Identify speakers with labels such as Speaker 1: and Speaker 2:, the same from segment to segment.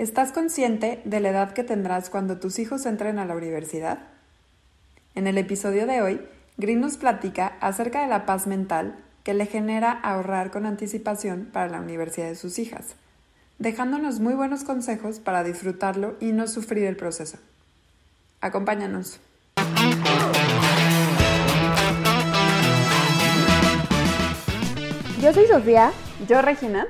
Speaker 1: ¿Estás consciente de la edad que tendrás cuando tus hijos entren a la universidad? En el episodio de hoy, Green nos platica acerca de la paz mental que le genera ahorrar con anticipación para la universidad de sus hijas, dejándonos muy buenos consejos para disfrutarlo y no sufrir el proceso. Acompáñanos.
Speaker 2: Yo soy Sofía.
Speaker 1: Yo, Regina.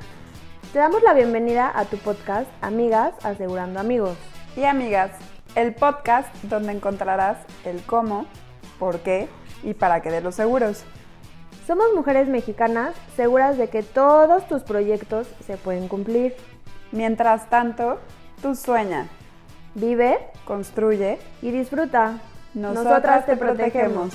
Speaker 2: Te damos la bienvenida a tu podcast Amigas Asegurando Amigos.
Speaker 1: Y amigas, el podcast donde encontrarás el cómo, por qué y para qué de los seguros.
Speaker 2: Somos mujeres mexicanas seguras de que todos tus proyectos se pueden cumplir.
Speaker 1: Mientras tanto, tú sueña,
Speaker 2: Vive
Speaker 1: construye,
Speaker 2: y disfruta.
Speaker 1: nosotras, te protegemos.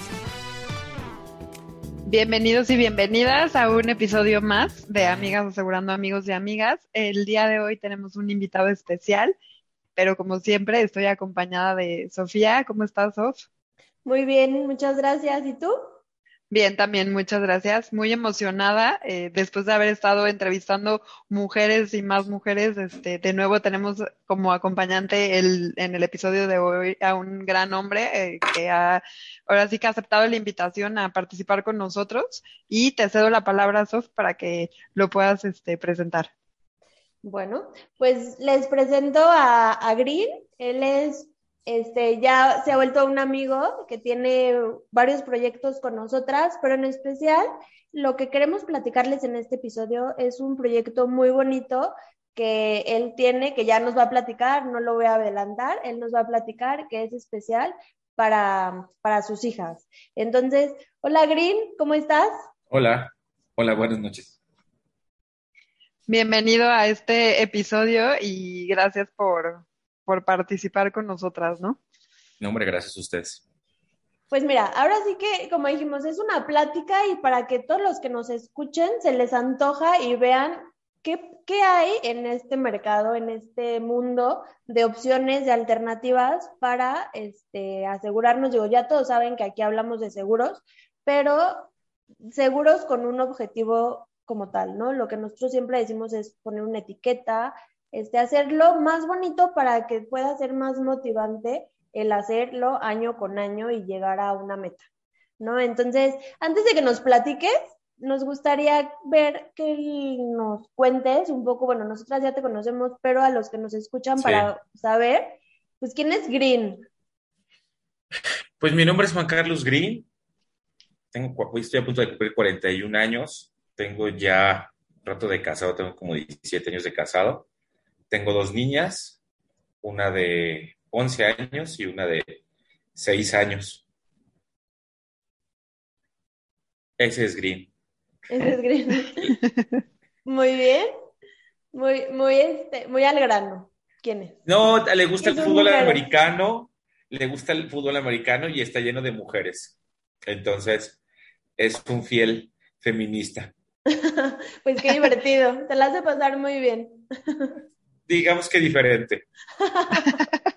Speaker 1: Bienvenidos y bienvenidas a un episodio más de Amigas Asegurando Amigos y Amigas. El día de hoy tenemos un invitado especial, pero como siempre estoy acompañada de Sofía. ¿Cómo estás, Sof?
Speaker 2: Muy bien, muchas gracias. ¿Y tú?
Speaker 1: Bien, también muchas gracias. Muy emocionada eh, después de haber estado entrevistando mujeres y más mujeres. Este, de nuevo tenemos como acompañante el, en el episodio de hoy a un gran hombre eh, que ha ahora sí que ha aceptado la invitación a participar con nosotros y te cedo la palabra, Sof, para que lo puedas este, presentar.
Speaker 2: Bueno, pues les presento a, a Green. Él es, este, ya se ha vuelto un amigo que tiene varios proyectos con nosotras, pero en especial lo que queremos platicarles en este episodio es un proyecto muy bonito que él tiene, que ya nos va a platicar, no lo voy a adelantar, él nos va a platicar, que es especial para, para sus hijas. Entonces, hola Green, ¿cómo estás?
Speaker 3: Hola, hola, buenas noches.
Speaker 1: Bienvenido a este episodio y gracias por, por participar con nosotras, ¿no?
Speaker 3: No, hombre, gracias a ustedes.
Speaker 2: Pues mira, ahora sí que, como dijimos, es una plática y para que todos los que nos escuchen se les antoja y vean qué, qué hay en este mercado, en este mundo de opciones, de alternativas para este, asegurarnos. Digo, ya todos saben que aquí hablamos de seguros, pero seguros con un objetivo como tal, ¿no? Lo que nosotros siempre decimos es poner una etiqueta, este, hacerlo más bonito para que pueda ser más motivante el hacerlo año con año y llegar a una meta, ¿no? Entonces, antes de que nos platiques, nos gustaría ver que nos cuentes un poco, bueno, nosotras ya te conocemos, pero a los que nos escuchan
Speaker 3: Sí.
Speaker 2: para saber, pues, ¿quién es Green?
Speaker 3: Pues mi nombre es Juan Carlos Green. Tengo, estoy a punto de cumplir 41 años. Tengo ya un rato de casado, tengo como 17 años de casado. Tengo dos niñas, una de 11 años y una de 6 años. Ese es Green.
Speaker 2: Ese es Green. Muy bien, muy, muy, este, muy al grano. ¿Quién es?
Speaker 3: No, le gusta el fútbol
Speaker 2: mujeres.
Speaker 3: americano, le gusta el fútbol americano y está lleno de mujeres. Entonces, es un fiel feminista.
Speaker 2: Pues qué divertido, te la hace pasar muy bien.
Speaker 3: Digamos que diferente.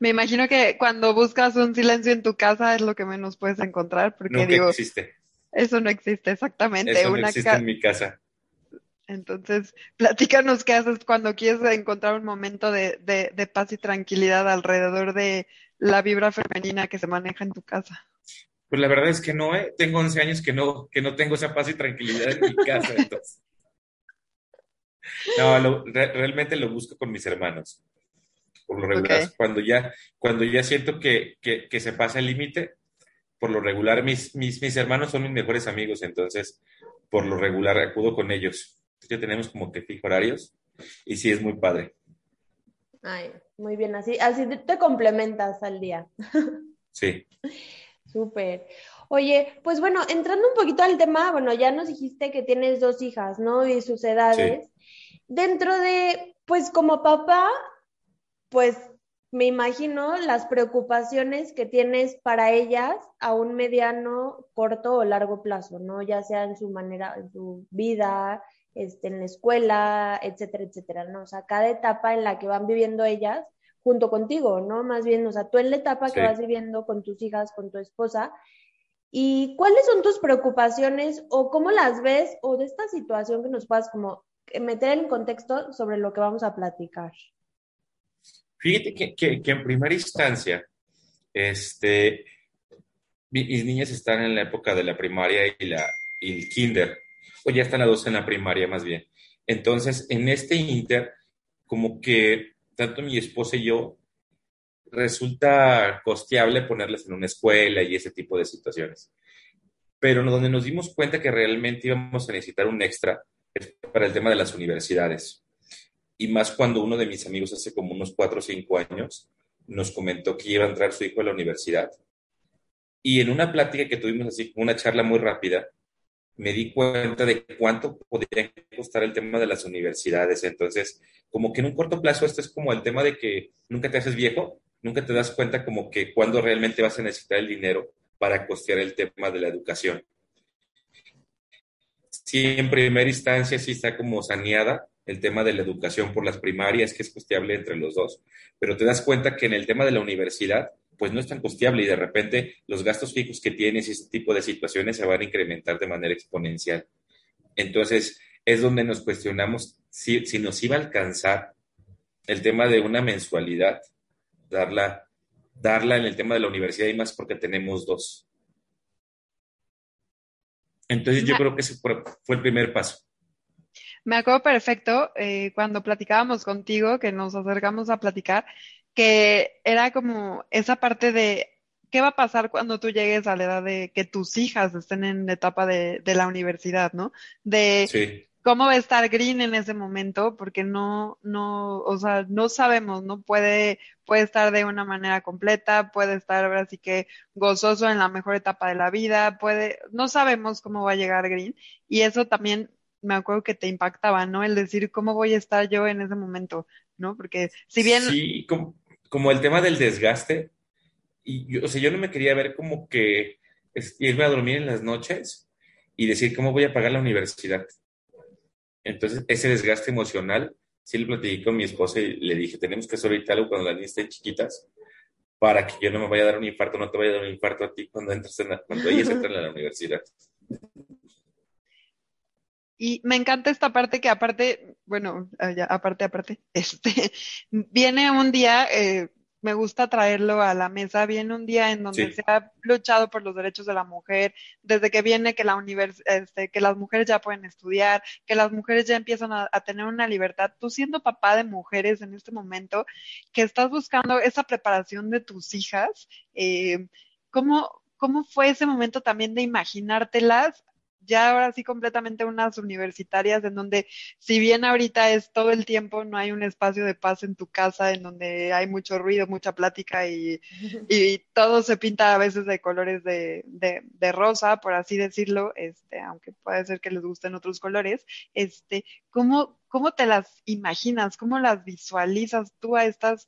Speaker 1: Me imagino que cuando buscas un silencio en tu casa es lo que menos puedes encontrar, porque
Speaker 3: Nunca
Speaker 1: digo,
Speaker 3: existe.
Speaker 1: eso no existe exactamente.
Speaker 3: Eso no
Speaker 1: Una
Speaker 3: existe en mi casa.
Speaker 1: Entonces, platícanos qué haces cuando quieres encontrar un momento de, de, de paz y tranquilidad alrededor de la vibra femenina que se maneja en tu casa.
Speaker 3: Pues la verdad es que no, ¿eh? Tengo 11 años que no, que no tengo esa paz y tranquilidad en mi casa, entonces. No, lo- re- realmente lo busco con mis hermanos. Por lo regular, cuando ya, cuando ya siento que, que, que se pasa el límite, por lo regular mis, mis, mis hermanos son mis mejores amigos, entonces por lo regular acudo con ellos. Ya tenemos como que fijo horarios y sí es muy padre.
Speaker 2: Ay, muy bien, así, así te- te complementas al día.
Speaker 3: Sí.
Speaker 2: Súper. Oye, pues bueno, entrando un poquito al tema, bueno, ya nos dijiste que tienes dos hijas, ¿no? Y sus edades. Dentro de, pues como papá, pues me imagino las preocupaciones que tienes para ellas a un mediano, corto o largo plazo, ¿no? Ya sea en su manera, en su vida, este, en la escuela, etcétera, etcétera, ¿no? O sea, cada etapa en la que van viviendo ellas junto contigo, ¿no? Más bien, o sea, tú en la etapa que vas viviendo con tus hijas, con tu esposa, ¿y cuáles son tus preocupaciones o cómo las ves o de esta situación que nos puedas como meter en contexto sobre lo que vamos a platicar?
Speaker 3: Fíjate que, que, en primera instancia, este, mis niñas están en la época de la primaria y, la, y el kinder, o ya están las dos en la primaria más bien. Entonces, en este inter, como que tanto mi esposa y yo resulta costeable ponerlas en una escuela y ese tipo de situaciones. Pero donde nos dimos cuenta que realmente íbamos a necesitar un extra es para el tema de las universidades. Y más cuando uno de mis amigos hace como unos cuatro o cinco años nos comentó que iba a entrar su hijo a la universidad. Y en una plática que tuvimos así, una charla muy rápida, me di cuenta de cuánto podría costar el tema de las universidades. Entonces, como que en un corto plazo, esto es como el tema de que nunca te haces viejo, nunca te das cuenta como que cuando realmente vas a necesitar el dinero para costear el tema de la educación. Sí, en primera instancia sí está como saneada el tema de la educación por las primarias, que es costeable entre los dos, pero te das cuenta que en el tema de la universidad, pues no es tan costeable y de repente los gastos fijos que tienes y ese tipo de situaciones se van a incrementar de manera exponencial. Entonces, es donde nos cuestionamos si, si nos iba a alcanzar el tema de una mensualidad darla, darla en el tema de la universidad y más porque tenemos dos. Entonces yo creo que ese fue el primer paso.
Speaker 1: Me acuerdo perfecto eh, cuando platicábamos contigo, que nos acercamos a platicar, que era como esa parte de qué va a pasar cuando tú llegues a la edad de que tus hijas estén en la etapa de, de la universidad, ¿no? De sí cómo va a estar Green en ese momento, porque no, no, o sea, no sabemos, ¿no? Puede, puede estar de una manera completa, puede estar ahora sí que gozoso en la mejor etapa de la vida, puede, no sabemos cómo va a llegar Green, y eso también me acuerdo que te impactaba, ¿no? El decir cómo voy a estar yo en ese momento, ¿no? Porque si bien...
Speaker 3: Sí, como, el tema del desgaste, y yo, o sea, yo no me quería ver como que irme a dormir en las noches y decir cómo voy a pagar la universidad. Entonces, ese desgaste emocional, sí lo platiqué con mi esposa y le dije, tenemos que hacer ahorita algo cuando las niñas estén chiquitas para que yo no me vaya a dar un infarto, no te vaya a dar un infarto a ti cuando entres en cuando ellas entran en la universidad.
Speaker 1: Y me encanta esta parte que aparte, bueno, aparte, aparte, este, viene un día, eh, me gusta traerlo a la mesa. Viene un día en donde se ha luchado por los derechos de la mujer, desde que viene que, la univers este, que las mujeres ya pueden estudiar, que las mujeres ya empiezan a, tener una libertad. Tú siendo papá de mujeres en este momento, que estás buscando esa preparación de tus hijas, eh, ¿cómo, ¿cómo fue ese momento también de imaginártelas ya ahora sí completamente unas universitarias en donde si bien ahorita es todo el tiempo, no hay un espacio de paz en tu casa en donde hay mucho ruido, mucha plática y, y todo se pinta a veces de colores de, de, de, rosa, por así decirlo, este, aunque puede ser que les gusten otros colores, este, ¿cómo, cómo te las imaginas? ¿Cómo las visualizas tú a estas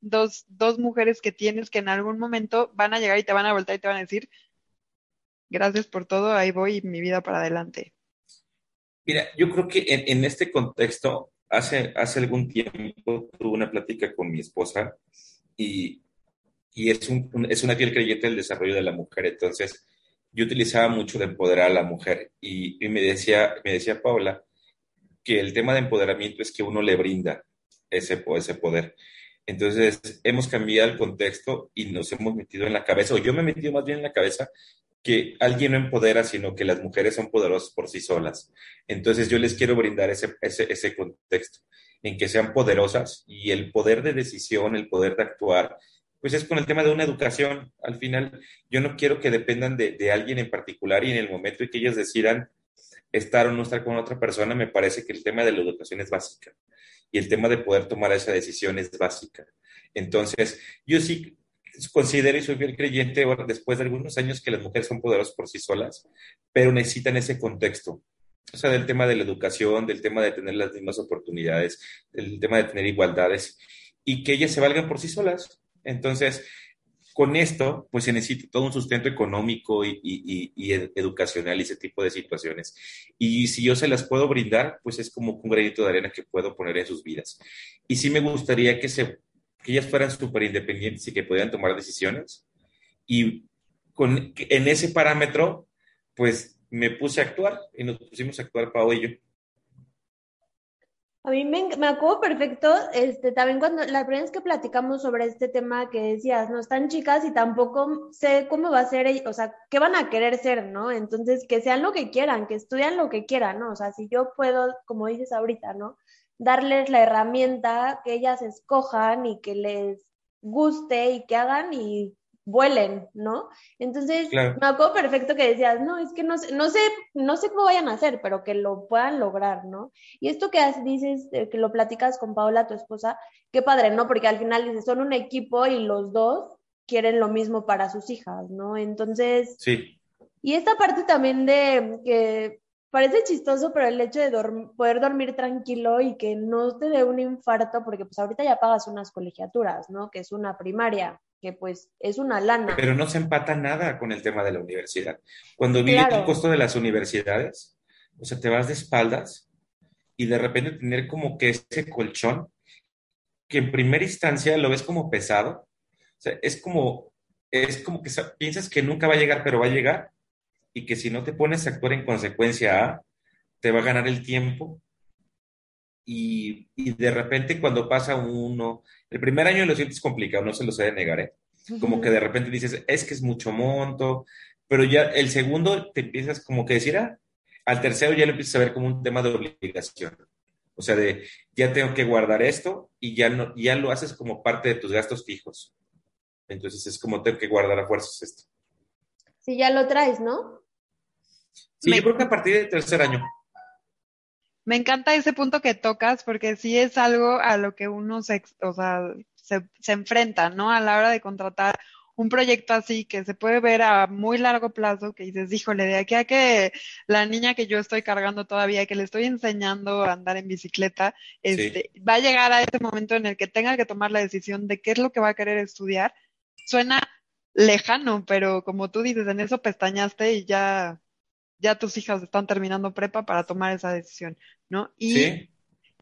Speaker 1: dos, dos mujeres que tienes que en algún momento van a llegar y te van a voltar y te van a decir, gracias por todo, ahí voy mi vida para adelante.
Speaker 3: Mira, yo creo que en, este contexto, hace, hace algún tiempo tuve una plática con mi esposa y, y es, un, es una fiel creyente del desarrollo de la mujer. Entonces, yo utilizaba mucho de empoderar a la mujer y, y, me, decía, me decía Paula que el tema de empoderamiento es que uno le brinda ese, ese poder. Entonces, hemos cambiado el contexto y nos hemos metido en la cabeza, o yo me he metido más bien en la cabeza que alguien no empodera, sino que las mujeres son poderosas por sí solas. Entonces yo les quiero brindar ese, ese, contexto, en que sean poderosas y el poder de decisión, el poder de actuar, pues es con el tema de una educación. Al final, yo no quiero que dependan de, de alguien en particular y en el momento en que ellas decidan estar o no estar con otra persona, me parece que el tema de la educación es básica y el tema de poder tomar esa decisión es básica. Entonces, yo sí considero y soy fiel creyente después de algunos años que las mujeres son poderosas por sí solas, pero necesitan ese contexto. O sea, del tema de la educación, del tema de tener las mismas oportunidades, del tema de tener igualdades y que ellas se valgan por sí solas. Entonces, con esto, pues se necesita todo un sustento económico y, educacional y ese tipo de situaciones. Y si yo se las puedo brindar, pues es como un granito de arena que puedo poner en sus vidas. Y sí me gustaría que se que ellas fueran súper independientes y que pudieran tomar decisiones. Y con, en ese parámetro, pues me puse a actuar y nos pusimos a actuar Pau y yo.
Speaker 2: A mí me, me acuerdo perfecto, este, también cuando la primera vez que platicamos sobre este tema que decías, no están chicas y tampoco sé cómo va a ser, o sea, qué van a querer ser, ¿no? Entonces, que sean lo que quieran, que estudian lo que quieran, ¿no? O sea, si yo puedo, como dices ahorita, ¿no? Darles la herramienta, que ellas escojan y que les guste y que hagan y vuelen, ¿no? Entonces, me acuerdo perfecto que decías, no, es que no sé, no sé, no sé cómo vayan a hacer, pero que lo puedan lograr, ¿no? Y esto que dices, que lo platicas con Paola, tu esposa, qué padre, ¿no? Porque al final dices, son un equipo y los dos quieren lo mismo para sus hijas, ¿no? Entonces,
Speaker 3: sí.
Speaker 2: Y esta parte también de que parece chistoso, pero el hecho de poder dormir tranquilo y que no te dé un infarto, porque pues ahorita ya pagas unas colegiaturas, ¿no? Que es una primaria que pues es una lana.
Speaker 3: Pero no se empata nada con el tema de la universidad. Cuando vi el costo de las universidades, o sea, te vas de espaldas y de repente tener como que ese colchón, que en primera instancia lo ves como pesado, o sea, es como, es como que piensas que nunca va a llegar, pero va a llegar, y que si no te pones a actuar en consecuencia te va a ganar el tiempo, y, y de repente cuando pasa uno, el primer año lo sientes complicado, no se lo sé de negar, ¿eh? Como que de repente dices, es que es mucho monto, pero ya el segundo te empiezas como que decir, ah, al tercero ya lo empiezas a ver como un tema de obligación. O sea, de ya tengo que guardar esto y ya, no, ya lo haces como parte de tus gastos fijos. Entonces es como tengo que guardar a fuerzas esto.
Speaker 2: Sí, ya lo traes, ¿no?
Speaker 3: Sí, yo creo que a partir del tercer año.
Speaker 1: Me encanta ese punto que tocas porque sí es algo a lo que uno se, o sea, se, se enfrenta, ¿no? A la hora de contratar un proyecto así que se puede ver a muy largo plazo, que dices, híjole, de aquí a que la niña que yo estoy cargando todavía, que le estoy enseñando a andar en bicicleta, este, va a llegar a ese momento en el que tenga que tomar la decisión de qué es lo que va a querer estudiar. Suena lejano, pero como tú dices, en eso pestañaste y ya ya tus hijas están terminando prepa para tomar esa decisión, ¿no? Y,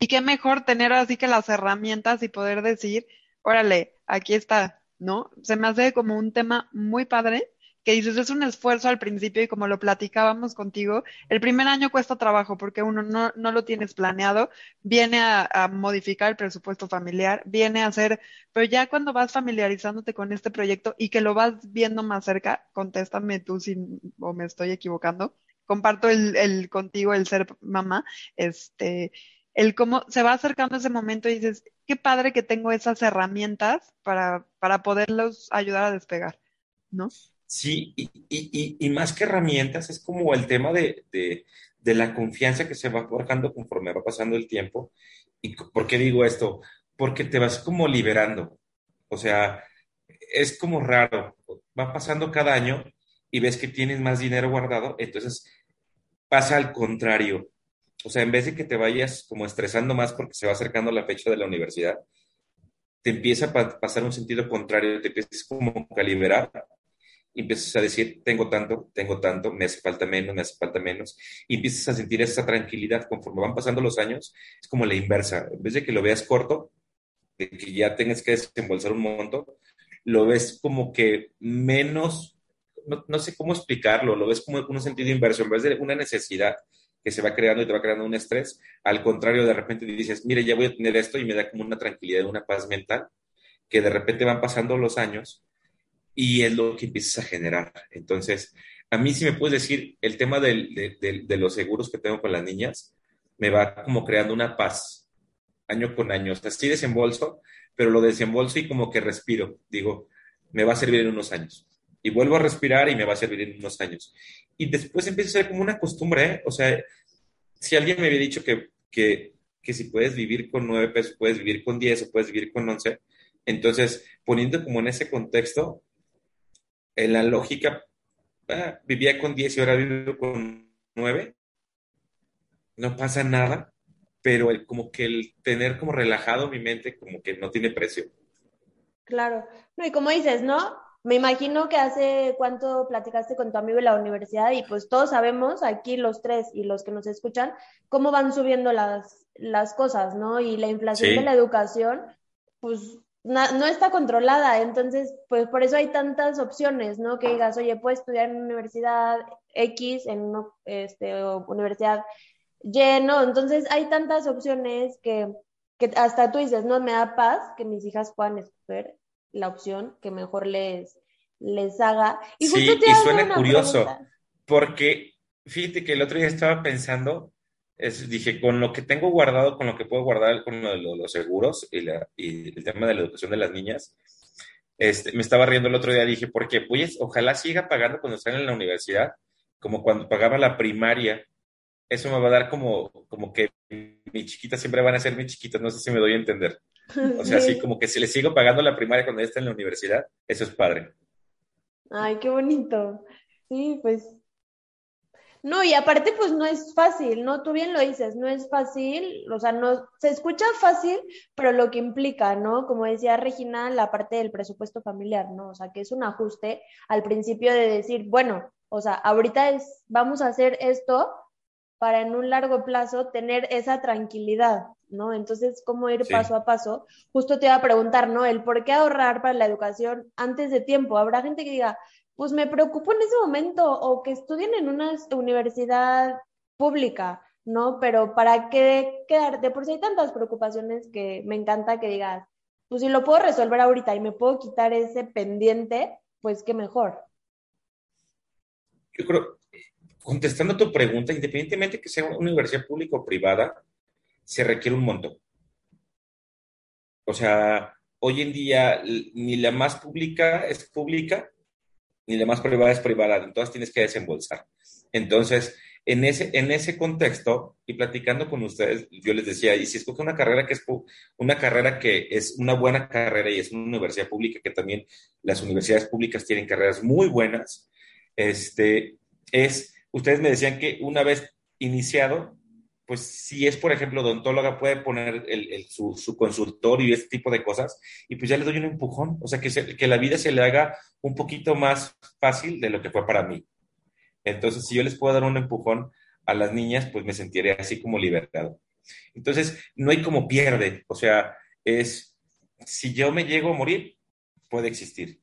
Speaker 1: y qué mejor tener así que las herramientas y poder decir, órale, aquí está, ¿no? Se me hace como un tema muy padre que dices, es un esfuerzo al principio y como lo platicábamos contigo, el primer año cuesta trabajo porque uno no, no lo tienes planeado, viene a, a, modificar el presupuesto familiar, viene a hacer, pero ya cuando vas familiarizándote con este proyecto y que lo vas viendo más cerca, contéstame tú si o me estoy equivocando, comparto el, el contigo, el ser mamá, este, el cómo se va acercando ese momento y dices, qué padre que tengo esas herramientas para, para poderlos ayudar a despegar, ¿no?
Speaker 3: Sí, y, y, y, más que herramientas, es como el tema de, de, de, la confianza que se va forjando conforme va pasando el tiempo. ¿Y por qué digo esto? Porque te vas como liberando. O sea, es como raro. Va pasando cada año y ves que tienes más dinero guardado, entonces pasa al contrario. O sea, en vez de que te vayas como estresando más porque se va acercando la fecha de la universidad, te empieza a pasar un sentido contrario, te empiezas como a liberar y empiezas a decir, tengo tanto, tengo tanto, me hace falta menos, me hace falta menos, y empiezas a sentir esa tranquilidad conforme van pasando los años, es como la inversa, en vez de que lo veas corto, de que ya tengas que desembolsar un monto, lo ves como que menos no, sé cómo explicarlo, lo ves como un sentido inverso, en vez de una necesidad que se va creando y te va creando un estrés, al contrario, de repente dices, mire, ya voy a tener esto y me da como una tranquilidad, una paz mental, que de repente van pasando los años y es lo que empiezas a generar. Entonces, a mí si me puedes decir, el tema de, de, los seguros que tengo con las niñas, me va como creando una paz año con año. O sea, sí desembolso, pero lo desembolso y como que respiro. Digo, me va a servir en unos años y vuelvo a respirar y me va a servir en unos años. Y después empieza a ser como una costumbre, ¿eh? o sea, si alguien me había dicho que, que, que, si puedes vivir con nueve pesos, puedes vivir con diez o puedes vivir con once, entonces poniendo como en ese contexto, en la lógica, ah, vivía con diez y ahora vivo con nueve, no pasa nada, pero el, como que el tener como relajado mi mente como que no tiene precio.
Speaker 2: Claro, no, y como dices, ¿no? Me imagino que hace cuánto platicaste con tu amigo en la universidad y pues todos sabemos, aquí los tres y los que nos escuchan, cómo van subiendo las, las cosas, ¿no? Y la inflación de la educación, pues no está controlada, entonces, pues por eso hay tantas opciones, ¿no? Que digas, oye, puedes estudiar en una universidad X, en una este, universidad lleno. Entonces hay tantas opciones que, que hasta tú dices, no me da paz que mis hijas puedan escoger la opción que mejor les, les haga.
Speaker 3: Y sí, y suena curioso, porque fíjate que el otro día estaba pensando, es, dije, con lo que tengo guardado, con lo que puedo guardar con lo de los seguros y, la, y el tema de la educación de las niñas, este, me estaba riendo el otro día, dije, porque pues ojalá siga pagando cuando estén en la universidad, como cuando pagaba la primaria. Eso me va a dar como, como que mi chiquita siempre van a ser mi chiquitas, no sé si me doy a entender. O sea, así como que si le sigo pagando la primaria cuando ya está en la universidad, eso es padre.
Speaker 2: Ay, qué bonito. Sí, pues no, y aparte, pues no es fácil, ¿no? Tú bien lo dices, no es fácil, o sea, no, se escucha fácil, pero lo que implica, ¿no? Como decía Regina, la parte del presupuesto familiar, ¿no? O sea, que es un ajuste al principio de decir, bueno, o sea, ahorita es, vamos a hacer esto para en un largo plazo tener esa tranquilidad, ¿no? Entonces, ¿cómo ir paso a paso? Justo te iba a preguntar, ¿no? El por qué ahorrar para la educación antes de tiempo. Habrá gente que diga, pues me preocupo en ese momento o que estudien en una universidad pública, ¿no? Pero ¿para qué quedar? De por sí hay tantas preocupaciones que me encanta que digas, pues si lo puedo resolver ahorita y me puedo quitar ese pendiente, pues qué mejor.
Speaker 3: Yo creo, contestando a tu pregunta, independientemente que sea una universidad pública o privada, se requiere un monto. O sea, hoy en día ni la más pública es pública, ni la más privada es privada, entonces tienes que desembolsar. Entonces, en ese, en ese contexto, y platicando con ustedes, yo les decía, y si escoge una carrera que es una carrera que es una buena carrera y es una universidad pública, que también las universidades públicas tienen carreras muy buenas, este, es, ustedes me decían que una vez iniciado, pues si es, por ejemplo, odontóloga, puede poner su, su, consultorio y este tipo de cosas, y pues ya le doy un empujón, o sea, que, que la vida se le haga un poquito más fácil de lo que fue para mí. Entonces, si yo les puedo dar un empujón a las niñas, pues me sentiré así como liberado. Entonces, no hay como pierde, o sea, es, si yo me llego a morir, puede existir.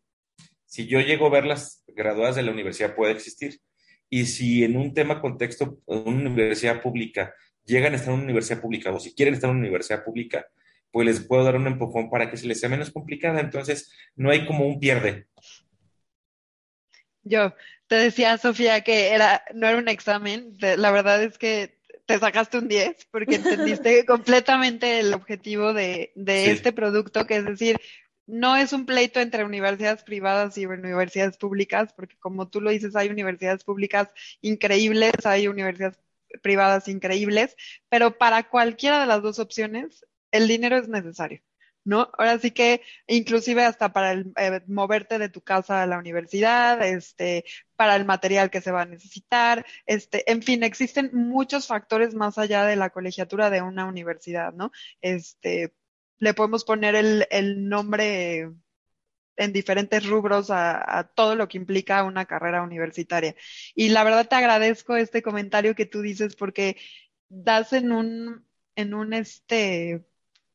Speaker 3: Si yo llego a verlas graduadas de la universidad, puede existir. Y si en un tema contexto, en una universidad pública, llegan a estar en una universidad pública o si quieren estar en una universidad pública, pues les puedo dar un empujón para que se les sea menos complicada. Entonces, no hay como un pierde.
Speaker 1: Yo te decía, Sofía, que era, no era un examen. La verdad es que te sacaste un 10 porque entendiste completamente el objetivo de, este producto, que es decir, no es un pleito entre universidades privadas y universidades públicas, porque como tú lo dices, hay universidades públicas increíbles, hay universidades privadas increíbles, pero para cualquiera de las dos opciones, el dinero es necesario. ¿no? Ahora sí que inclusive hasta para el, eh, moverte de tu casa a la universidad, este, para el material que se va a necesitar, este, en fin, existen muchos factores más allá de la colegiatura de una universidad, ¿no? Este, le podemos poner el, el nombre en diferentes rubros a, todo lo que implica una carrera universitaria. Y la verdad te agradezco este comentario que tú dices porque das en un, en un este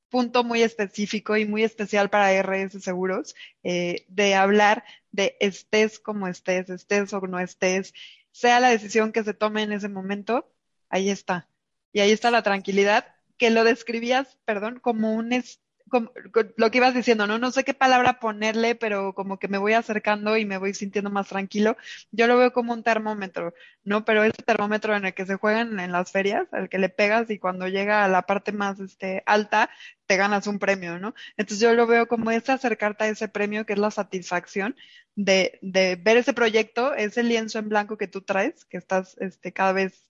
Speaker 1: punto muy específico y muy especial para RS Seguros eh, de hablar de estés como estés, estés o no estés, sea la decisión que se tome en ese momento, ahí está. Y ahí está la tranquilidad que lo describías, perdón, como un, lo que ibas diciendo, ¿no? No sé qué palabra ponerle, pero como que me voy acercando y me voy sintiendo más tranquilo. Yo lo veo como un termómetro, ¿no? Pero ese termómetro en el que se juegan en las ferias, al que le pegas y cuando llega a la parte más este, alta, te ganas un premio, ¿no? Entonces yo lo veo como ese acercarte a ese premio, que es la satisfacción de, de ver ese proyecto, ese lienzo en blanco que tú traes, que estás este, cada vez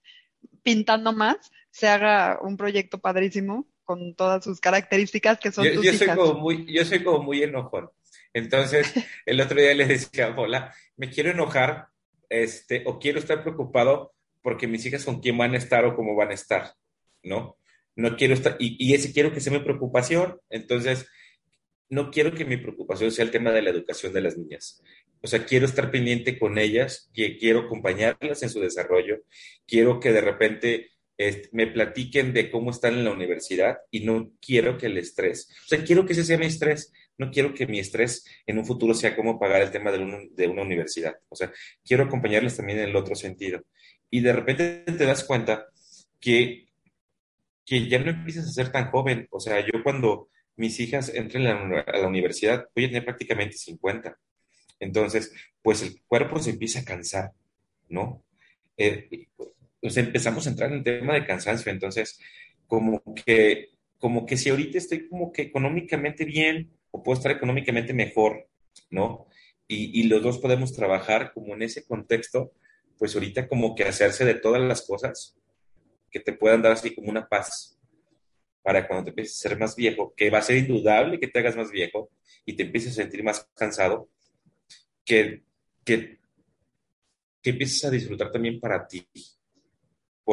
Speaker 1: pintando más, se haga un proyecto padrísimo con todas sus características que son
Speaker 3: yo,
Speaker 1: tus
Speaker 3: Soy como muy, yo soy como muy enojón. Entonces, el otro día les decía, hola, me quiero enojar este, o quiero estar preocupado porque mis hijas con quién van a estar o cómo van a estar, ¿no? No quiero estar, y, y ese quiero que sea mi preocupación. Entonces, no quiero que mi preocupación sea el tema de la educación de las niñas. O sea, quiero estar pendiente con ellas, que quiero acompañarlas en su desarrollo, quiero que de repente me platiquen de cómo están en la universidad y no quiero que el estrés, o sea, quiero que ese sea mi estrés, no quiero que mi estrés en un futuro sea cómo pagar el tema de, de una universidad, o sea, quiero acompañarles también en el otro sentido. Y de repente te das cuenta que, que ya no empieces a ser tan joven. O sea, yo cuando mis hijas entren a la, universidad voy a tener prácticamente 50. Entonces, pues el cuerpo se empieza a cansar, ¿no? Eh, pues empezamos a entrar en el tema de cansancio. Entonces, como que, como que si ahorita estoy como que económicamente bien o puedo estar económicamente mejor, ¿no? Y, y los dos podemos trabajar como en ese contexto, pues ahorita como que hacerse de todas las cosas que te puedan dar así como una paz para cuando te empieces a ser más viejo, que va a ser indudable que te hagas más viejo y te empieces a sentir más cansado, que, que, que empieces a disfrutar también para ti.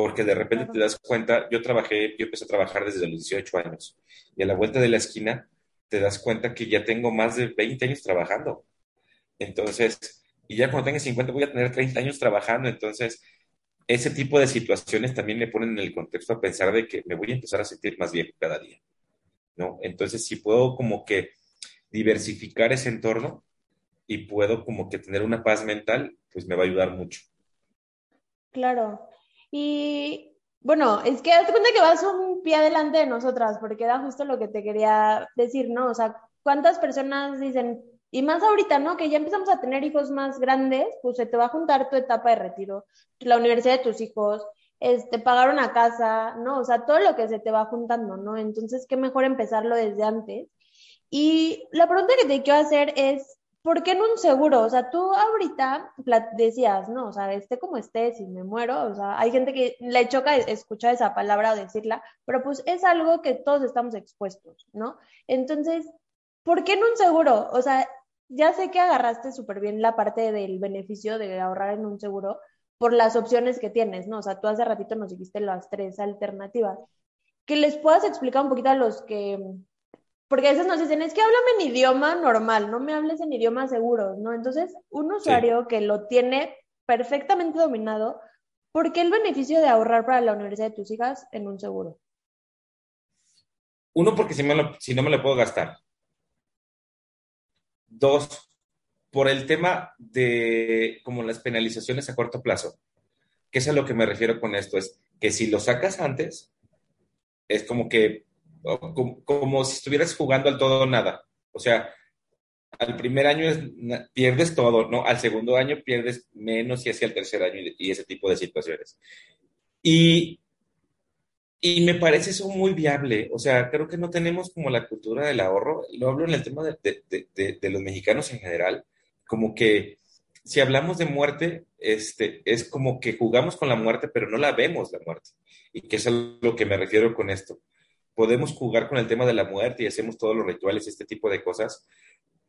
Speaker 3: Porque de repente te das cuenta, yo trabajé, yo empecé a trabajar desde los 18 años y a la vuelta de la esquina te das cuenta que ya tengo más de 20 años trabajando. Entonces, y ya cuando tenga 50 voy a tener 30 años trabajando, entonces ese tipo de situaciones también me ponen en el contexto a pensar de que me voy a empezar a sentir más bien cada día, ¿no? Entonces, si puedo como que diversificar ese entorno y puedo como que tener una paz mental, pues me va a ayudar mucho.
Speaker 2: Claro. Y bueno, es que hazte cuenta que vas un pie adelante de nosotras, porque era justo lo que te quería decir, ¿no? O sea, ¿cuántas personas dicen, y más ahorita, ¿no? Que ya empezamos a tener hijos más grandes, pues se te va a juntar tu etapa de retiro, la universidad de tus hijos, este, pagar una casa, ¿no? O sea, todo lo que se te va juntando, ¿no? Entonces, qué mejor empezarlo desde antes. Y la pregunta que te quiero hacer es, ¿por qué en un seguro? O sea, tú ahorita decías, ¿no? O sea, esté como esté, si me muero, o sea, hay gente que le choca escuchar esa palabra o decirla, pero pues es algo que todos estamos expuestos, ¿no? Entonces, ¿por qué en un seguro? O sea, ya sé que agarraste súper bien la parte del beneficio de ahorrar en un seguro por las opciones que tienes, ¿no? O sea, tú hace ratito nos dijiste las tres alternativas. Que les puedas explicar un poquito a los que, porque a veces nos dicen, es que háblame en idioma normal, no me hables en idioma seguro, ¿no? Entonces, un usuario que lo tiene perfectamente dominado, ¿por qué el beneficio de ahorrar para la universidad de tus hijas en un seguro?
Speaker 3: Uno, porque si, si no me lo puedo gastar. Dos, por el tema de como las penalizaciones a corto plazo. ¿Qué es a lo que me refiero con esto? Es que si lo sacas antes, es como que, como, si estuvieras jugando al todo o nada. O sea, al primer año pierdes todo, ¿no? Al segundo año pierdes menos y hacia el tercer año y ese tipo de situaciones. Y y me parece eso muy viable. O sea, creo que no tenemos como la cultura del ahorro. Lo hablo en el tema de, los mexicanos en general. Como que si hablamos de muerte, este, es como que jugamos con la muerte, pero no la vemos la muerte. Y que es a lo que me refiero con esto. Podemos jugar con el tema de la muerte y hacemos todos los rituales este tipo de cosas,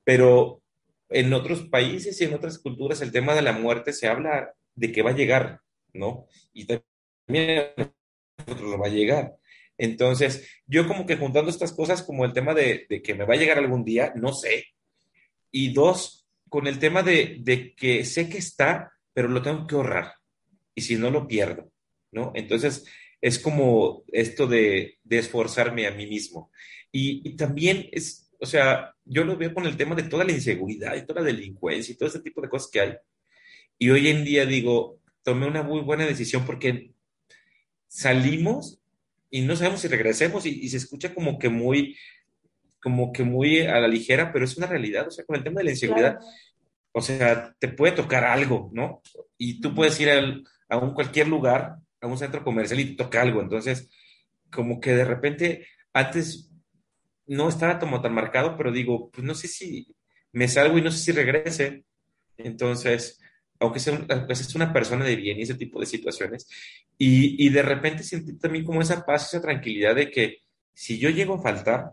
Speaker 3: pero en otros países y en otras culturas el tema de la muerte se habla de que va a llegar, ¿no? Y también nosotros lo va a llegar. Entonces, yo como que juntando estas cosas como el tema de, que me va a llegar algún día, no sé. Y dos, con el tema de, que sé que está, pero lo tengo que ahorrar. Y si no, lo pierdo, ¿no? Entonces, es como esto de, esforzarme a mí mismo. Y, también es, o sea, yo lo veo con el tema de toda la inseguridad y toda la delincuencia y todo ese tipo de cosas que hay. Y hoy en día digo, tomé una muy buena decisión porque salimos y no sabemos si regresemos y, se escucha como que muy, como que muy a la ligera, pero es una realidad, o sea, con el tema de la inseguridad, o sea, te puede tocar algo, ¿no? Y tú puedes ir a un cualquier lugar, a un centro comercial y toca algo, entonces, como que de repente, antes no estaba como tan marcado, pero digo, pues no sé si me salgo y no sé si regrese, entonces, aunque sea es una persona de bien y ese tipo de situaciones. Y, y de repente sentí también como esa paz, esa tranquilidad de que si yo llego a faltar,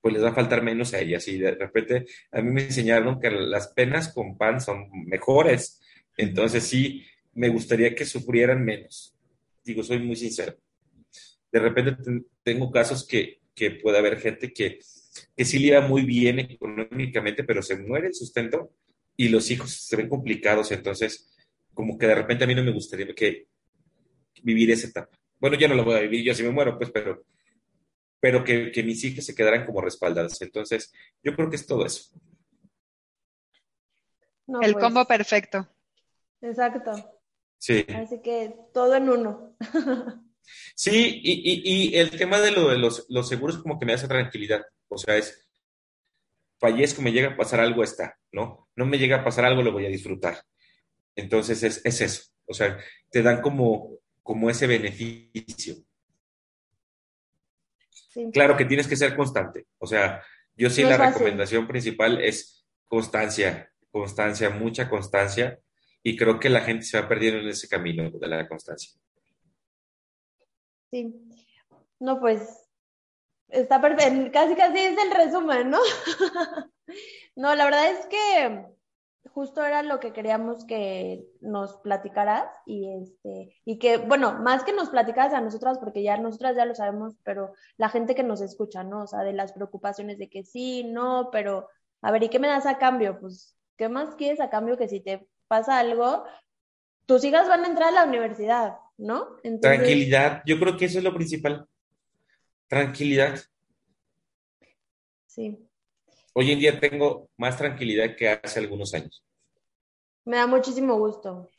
Speaker 3: pues les va a faltar menos a ellas. Y de repente a mí me enseñaron que las penas con pan son mejores. Entonces sí, me gustaría que sufrieran menos. Digo, soy muy sincero. De repente tengo casos que, que puede haber gente que, que sí le va muy bien económicamente, pero se muere el sustento y los hijos se ven complicados, entonces como que de repente a mí no me gustaría que vivir esa etapa. Bueno, ya no lo voy a vivir yo si me muero, pues, pero, pero que, que mis hijas se quedaran como respaldadas. Entonces, yo creo que es todo eso.
Speaker 1: el pues. combo perfecto.
Speaker 2: Exacto.
Speaker 3: Sí.
Speaker 2: Así que todo en uno.
Speaker 3: Sí, y, el tema de, lo de los, los, seguros como que me hace tranquilidad. O sea, es, fallezco, me llega a pasar algo, está, ¿no? No me llega a pasar algo, lo voy a disfrutar. Entonces es, es eso. O sea, te dan como, como ese beneficio. Claro que tienes que ser constante. O sea, yo sí la recomendación principal es constancia, constancia, mucha constancia. Y creo que la gente se va perdiendo en ese camino de la constancia.
Speaker 2: Sí. No, pues está perfecto. Casi, casi es el resumen, ¿no? no, la verdad es que justo era lo que queríamos que nos platicaras y este y que bueno más que nos platicaras a nosotras porque ya nosotras ya lo sabemos pero la gente que nos escucha no o sea de las preocupaciones de que sí no pero a ver y qué me das a cambio pues qué más quieres a cambio que si te pasa algo tus hijas van a entrar a la universidad no
Speaker 3: tranquilidad yo creo que eso es lo principal tranquilidad
Speaker 2: sí
Speaker 3: hoy en día tengo más tranquilidad que hace algunos años.
Speaker 2: Me da muchísimo gusto.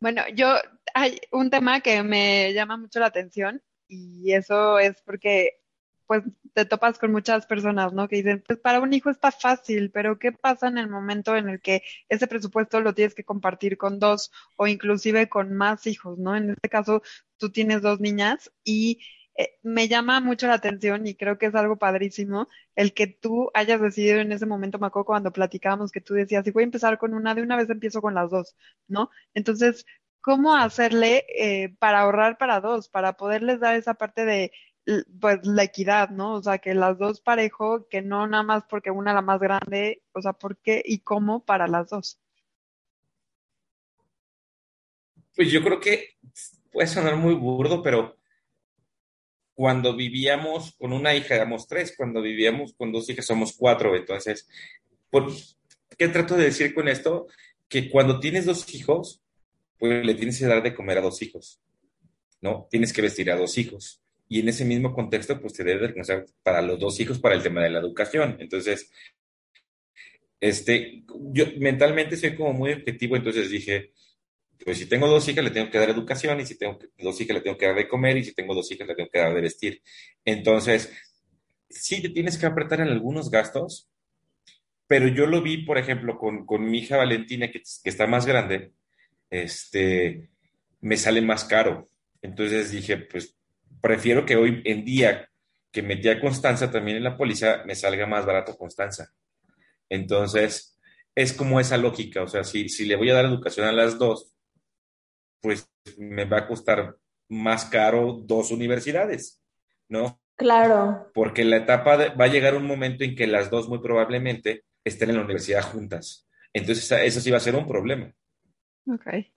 Speaker 1: Bueno, yo hay un tema que me llama mucho la atención y eso es porque pues te topas con muchas personas, ¿no? Que dicen, pues para un hijo está fácil, pero ¿qué pasa en el momento en el que ese presupuesto lo tienes que compartir con dos o inclusive con más hijos, ¿no? En este caso, tú tienes dos niñas y eh, me llama mucho la atención y creo que es algo padrísimo el que tú hayas decidido en ese momento, me acuerdo cuando platicábamos que tú decías, si voy a empezar con una, de una vez empiezo con las dos, ¿no? Entonces, ¿cómo hacerle eh, para ahorrar para dos, para poderles dar esa parte de, pues, la equidad, ¿no? O sea, que las dos parejo, que no nada más porque una la más grande, o sea, ¿por qué y cómo para las dos?
Speaker 3: Pues yo creo que puede sonar muy burdo, pero cuando vivíamos con una hija éramos tres, cuando vivíamos con dos hijas somos cuatro. Entonces, ¿qué trato de decir con esto? Que cuando tienes dos hijos, pues le tienes que dar de comer a dos hijos, ¿no? Tienes que vestir a dos hijos. Y en ese mismo contexto, pues te debe de alcanzar para los dos hijos para el tema de la educación. Entonces, este, yo mentalmente soy como muy objetivo, entonces dije, pues si tengo dos hijas, le tengo que dar educación, y si tengo dos hijas, le tengo que dar de comer, y si tengo dos hijas, le tengo que dar de vestir. Entonces, sí te tienes que apretar en algunos gastos, pero yo lo vi, por ejemplo, con, con mi hija Valentina, que, que, está más grande, este, me sale más caro. Entonces dije, pues prefiero que hoy en día que metí a Constanza también en la póliza, me salga más barato Constanza. Entonces, es como esa lógica, o sea, si, si le voy a dar educación a las dos, pues me va a costar más caro dos universidades, ¿no?
Speaker 2: Claro.
Speaker 3: Porque la etapa va a llegar un momento en que las dos muy probablemente estén en la universidad juntas. Entonces, eso sí va a ser un problema.
Speaker 1: Ok.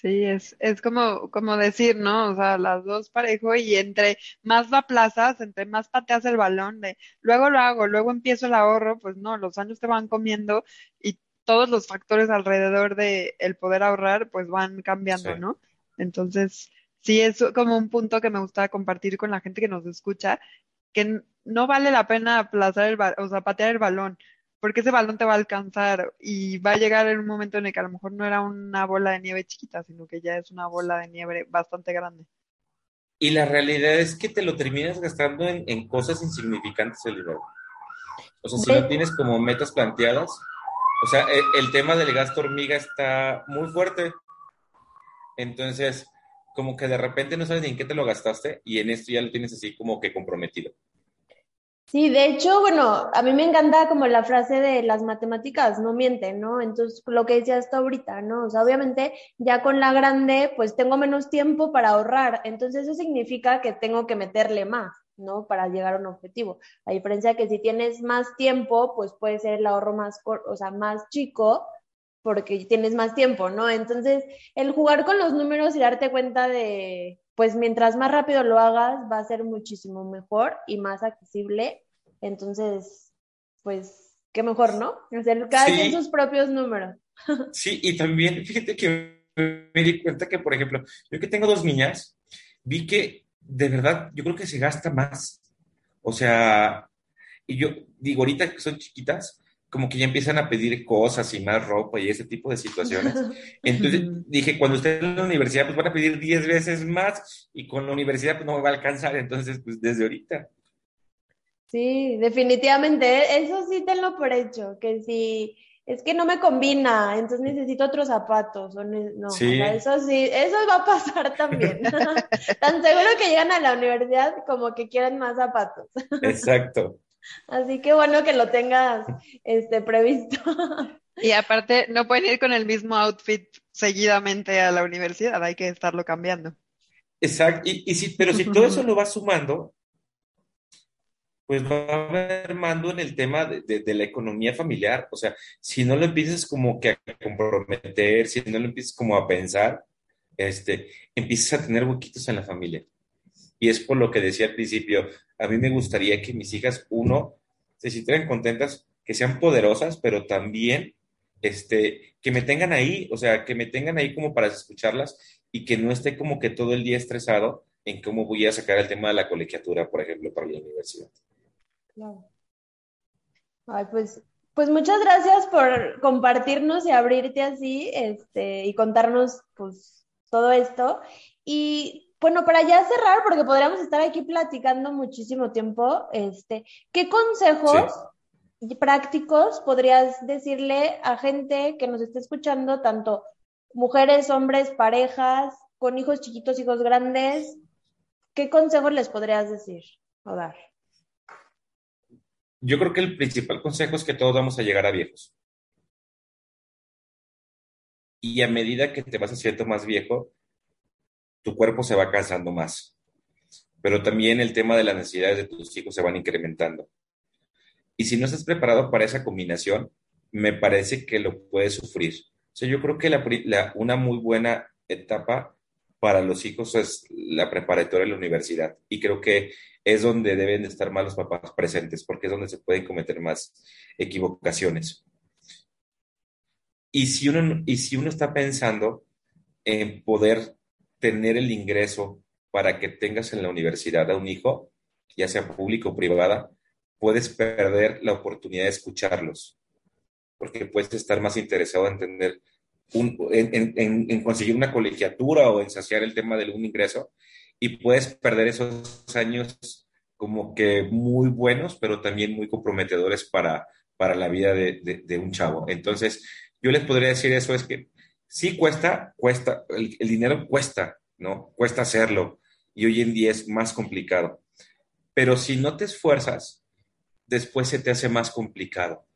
Speaker 1: Sí, es, es como, como decir, ¿no? O sea, las dos parejo y entre más va plazas, entre más pateas el balón de luego lo hago, luego empiezo el ahorro, pues no, los años te van comiendo y todos los factores alrededor de el poder ahorrar pues van cambiando, ¿no? Entonces, sí es como un punto que me gusta compartir con la gente que nos escucha, que no vale la pena aplazar el o sea, patear el balón, porque ese balón te va a alcanzar y va a llegar en un momento en el que a lo mejor no era una bola de nieve chiquita, sino que ya es una bola de nieve bastante grande.
Speaker 3: Y la realidad es que te lo terminas gastando en, cosas insignificantes el dinero. O sea, si no tienes como metas planteadas, o sea, e, el, tema del gasto hormiga está muy fuerte. Entonces, como que de repente no sabes ni en qué te lo gastaste y en esto ya lo tienes así como que comprometido.
Speaker 2: Sí, de hecho, bueno, a mí me encanta como la frase de las matemáticas no mienten, ¿no? Entonces, lo que decías hasta ahorita, ¿no? O sea, obviamente ya con la grande, pues tengo menos tiempo para ahorrar, entonces eso significa que tengo que meterle más. ¿no? Para llegar a un objetivo. A diferencia que si tienes más tiempo, pues puede ser el ahorro más, o sea, más chico porque tienes más tiempo, ¿no? Entonces, el jugar con los números y darte cuenta de, pues mientras más rápido lo hagas, va a ser muchísimo mejor y más accesible. Entonces, pues, qué mejor, ¿no? Hacer cada sí. sus propios números.
Speaker 3: Sí, y también, fíjate que me di cuenta que, por ejemplo, yo que tengo dos niñas, vi que de verdad, yo creo que se gasta más. O sea, y yo digo, ahorita que son chiquitas, como que ya empiezan a pedir cosas y más ropa y ese tipo de situaciones. Entonces dije, cuando esté en la universidad, pues van a pedir 10 veces más y con la universidad pues no me va a alcanzar. Entonces, pues desde ahorita.
Speaker 2: Sí, definitivamente, eso sí tenlo por hecho, que si es que no me combina, entonces necesito otros zapatos. O no, eso sí, eso va a pasar también. Tan seguro que llegan a la universidad como que quieren más zapatos.
Speaker 3: Exacto.
Speaker 2: Así que bueno que lo tengas este, previsto.
Speaker 1: Y aparte, no pueden ir con el mismo outfit seguidamente a la universidad, hay que estarlo cambiando.
Speaker 3: Exacto, y, y si, pero si todo eso lo va sumando, pues va mermando en el tema de, de, la economía familiar. O sea, si no lo empiezas como que a comprometer, si no lo empiezas como a pensar, este, empiezas a tener huequitos en la familia. Y es por lo que decía al principio, a mí me gustaría que mis hijas, uno, se sintieran contentas, que sean poderosas, pero también este, que me tengan ahí, o sea, que me tengan ahí como para escucharlas y que no esté como que todo el día estresado en cómo voy a sacar el tema de la colegiatura, por ejemplo, para la universidad.
Speaker 2: Claro. Ay, pues, pues muchas gracias por compartirnos y abrirte así, este, y contarnos, pues, todo esto. Y bueno, para ya cerrar, porque podríamos estar aquí platicando muchísimo tiempo, este, ¿qué consejos prácticos podrías decirle a gente que nos esté escuchando, tanto mujeres, hombres, parejas, con hijos chiquitos, hijos grandes? ¿Qué consejos les podrías decir o dar?
Speaker 3: Yo creo que el principal consejo es que todos vamos a llegar a viejos. Y a medida que te vas haciendo más viejo, tu cuerpo se va cansando más. Pero también el tema de las necesidades de tus hijos se van incrementando. Y si no estás preparado para esa combinación, me parece que lo puedes sufrir. O sea, yo creo que la, una muy buena etapa para los hijos es la preparatoria de la universidad. Y creo que es donde deben de estar más los papás presentes, porque es donde se pueden cometer más equivocaciones. Y si uno, y si uno está pensando en poder tener el ingreso para que tengas en la universidad a un hijo, ya sea público o privada, puedes perder la oportunidad de escucharlos, porque puedes estar más interesado en tener en, conseguir una colegiatura o en saciar el tema de un ingreso y puedes perder esos años como que muy buenos, pero también muy comprometedores para, para la vida de, un chavo. Entonces, yo les podría decir eso, es que sí cuesta, cuesta, el, dinero cuesta, ¿no? Cuesta hacerlo y hoy en día es más complicado. Pero si no te esfuerzas, después se te hace más complicado.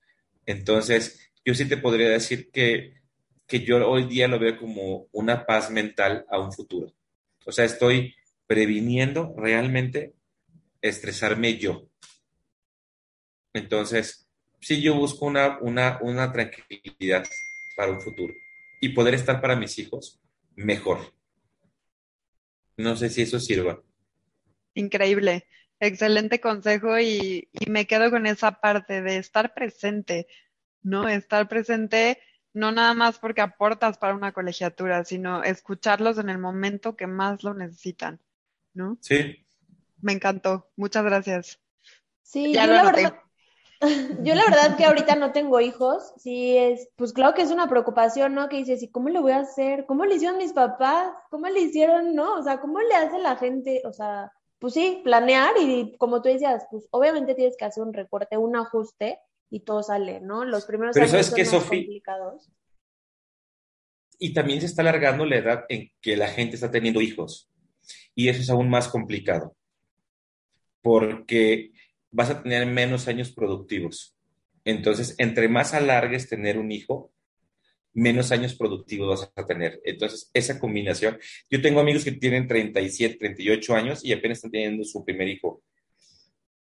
Speaker 3: Entonces, yo sí te podría decir que, que yo hoy día lo veo como una paz mental a un futuro. O sea, estoy previniendo realmente estresarme yo. Entonces, sí, yo busco una, una, una tranquilidad para un futuro y poder estar para mis hijos mejor. No sé si eso sirva.
Speaker 1: Increíble, excelente consejo y, y, me quedo con esa parte de estar presente, ¿no? Estar presente no nada más porque aportas para una colegiatura, sino escucharlos en el momento que más lo necesitan. ¿no?
Speaker 3: Sí.
Speaker 1: Me encantó, muchas gracias.
Speaker 2: Sí, yo la, verdad, yo la verdad que ahorita no tengo hijos, sí es, pues claro que es una preocupación, ¿no? Que dices, ¿y cómo le voy a hacer? ¿Cómo le hicieron mis papás? ¿Cómo le hicieron, no? O sea, ¿cómo le hace la gente? O sea, pues sí, planear y como tú decías, pues obviamente tienes que hacer un recorte, un ajuste y todo sale, ¿no? Los primeros
Speaker 3: Pero años son que, más complicados. Y también se está alargando la edad en que la gente está teniendo hijos. Y eso es aún más complicado, porque vas a tener menos años productivos. Entonces, entre más alargues tener un hijo, menos años productivos vas a tener. Entonces, esa combinación, yo tengo amigos que tienen 37, 38 años y apenas están teniendo su primer hijo.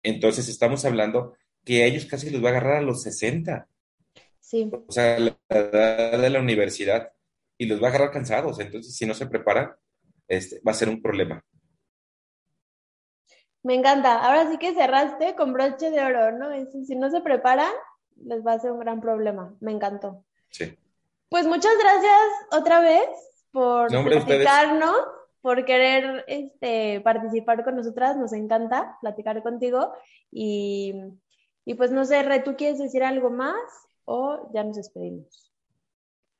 Speaker 3: Entonces, estamos hablando que a ellos casi les va a agarrar a los 60.
Speaker 2: Sí.
Speaker 3: O sea, la edad de la universidad y los va a agarrar cansados. Entonces, si no se preparan, este, va a ser un problema.
Speaker 2: Me encanta. Ahora sí que cerraste con broche de oro, ¿no? si no se preparan, les va a ser un gran problema. Me encantó.
Speaker 3: Sí.
Speaker 2: Pues muchas gracias otra vez por platicarnos, por querer este, participar con nosotras. Nos encanta platicar contigo. Y, Y pues no sé, Re, ¿tú quieres decir algo más o ya nos despedimos?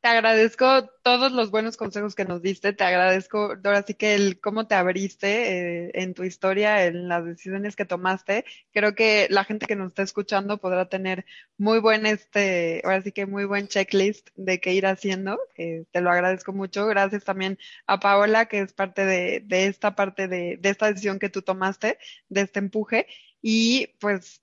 Speaker 1: Te agradezco todos los buenos consejos que nos diste, te agradezco, ahora sí que el cómo te abriste eh, en tu historia, en las decisiones que tomaste. Creo que la gente que nos está escuchando podrá tener muy buen, este, ahora sí que muy buen checklist de qué ir haciendo. Eh, te lo agradezco mucho. Gracias también a Paola, que es parte de, esta parte de esta decisión que tú tomaste, de este empuje. Y pues,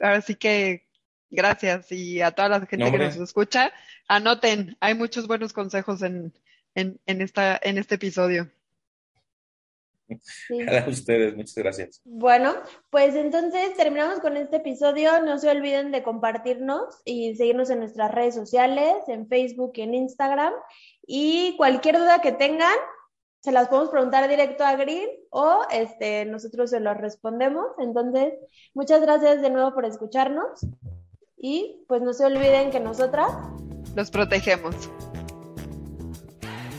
Speaker 1: ahora sí que Gracias y a toda la gente que nos escucha, anoten, hay muchos buenos consejos en, en, en, esta, en este episodio.
Speaker 3: Sí. A ustedes, muchas gracias.
Speaker 2: Bueno, pues entonces terminamos con este episodio. No se olviden de compartirnos y seguirnos en nuestras redes sociales, en Facebook y en Instagram. Y cualquier duda que tengan, se las podemos preguntar directo a Green o este, nosotros se los respondemos. Entonces, muchas gracias de nuevo por escucharnos. Y pues no se olviden que nosotras
Speaker 1: los protegemos.